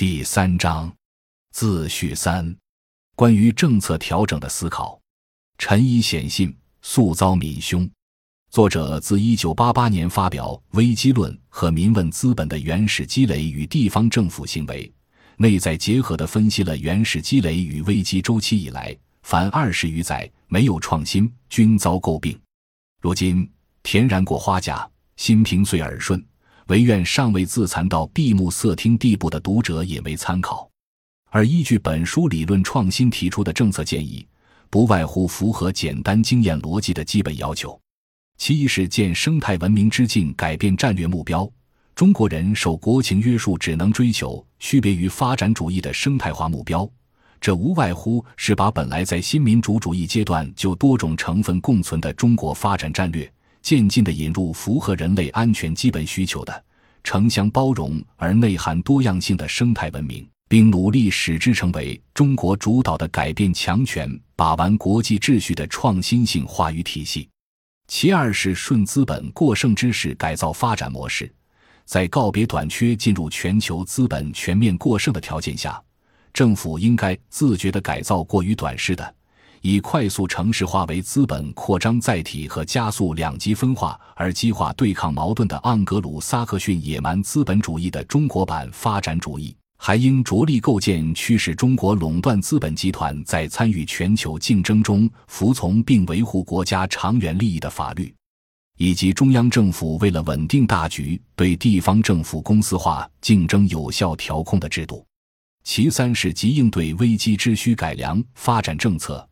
第三章，自序三，关于政策调整的思考。陈以显信，素遭民凶。作者自一九八八年发表《危机论》和《民问资本的原始积累与地方政府行为》，内在结合地分析了原始积累与危机周期以来凡二十余载没有创新，均遭诟病。如今田然过花甲，心平遂耳顺。唯愿尚未自残到闭目塞听地步的读者也为参考，而依据本书理论创新提出的政策建议，不外乎符合简单经验逻辑的基本要求。其一是见生态文明之境改变战略目标，中国人受国情约束，只能追求区别于发展主义的生态化目标，这无外乎是把本来在新民主主义阶段就多种成分共存的中国发展战略。渐进地引入符合人类安全基本需求的城乡包容而内涵多样性的生态文明，并努力使之成为中国主导的改变强权、把玩国际秩序的创新性话语体系。其二是顺资本过剩之势改造发展模式，在告别短缺、进入全球资本全面过剩的条件下，政府应该自觉地改造过于短视的。以快速城市化为资本扩张载体和加速两极分化而激化对抗矛盾的盎格鲁撒克逊野蛮资本主义的中国版发展主义，还应着力构建驱使中国垄断资本集团在参与全球竞争中服从并维护国家长远利益的法律，以及中央政府为了稳定大局对地方政府公司化竞争有效调控的制度。其三是急应对危机之需改良发展政策。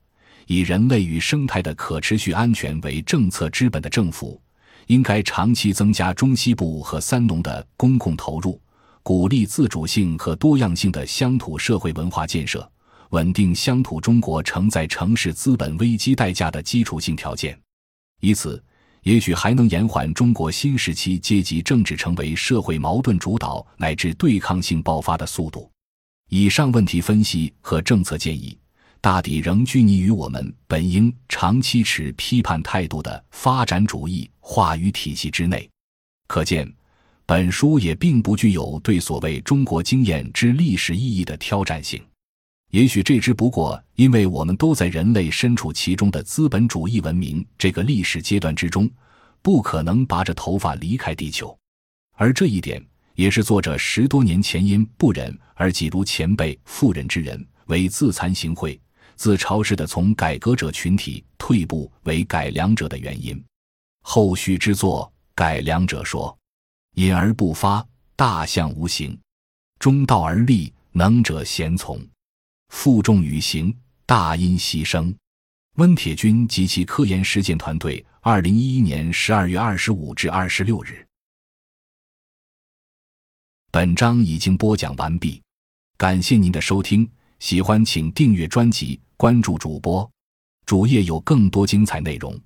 以人类与生态的可持续安全为政策之本的政府，应该长期增加中西部和三农的公共投入，鼓励自主性和多样性的乡土社会文化建设，稳定乡土中国承载城市资本危机代价的基础性条件。以此，也许还能延缓中国新时期阶级政治成为社会矛盾主导乃至对抗性爆发的速度。以上问题分析和政策建议。大抵仍拘泥于我们本应长期持批判态度的发展主义话语体系之内，可见，本书也并不具有对所谓中国经验之历史意义的挑战性。也许这只不过因为我们都在人类身处其中的资本主义文明这个历史阶段之中，不可能拔着头发离开地球，而这一点也是作者十多年前因不忍而挤如前辈妇人之仁为自惭形秽。自嘲式的从改革者群体退步为改良者的原因。后续之作《改良者说》，隐而不发，大象无形；中道而立，能者贤从；负重与行，大因牺牲。温铁军及其科研实践团队，二零一一年十二月二十五至二十六日。本章已经播讲完毕，感谢您的收听，喜欢请订阅专辑。关注主播，主页有更多精彩内容。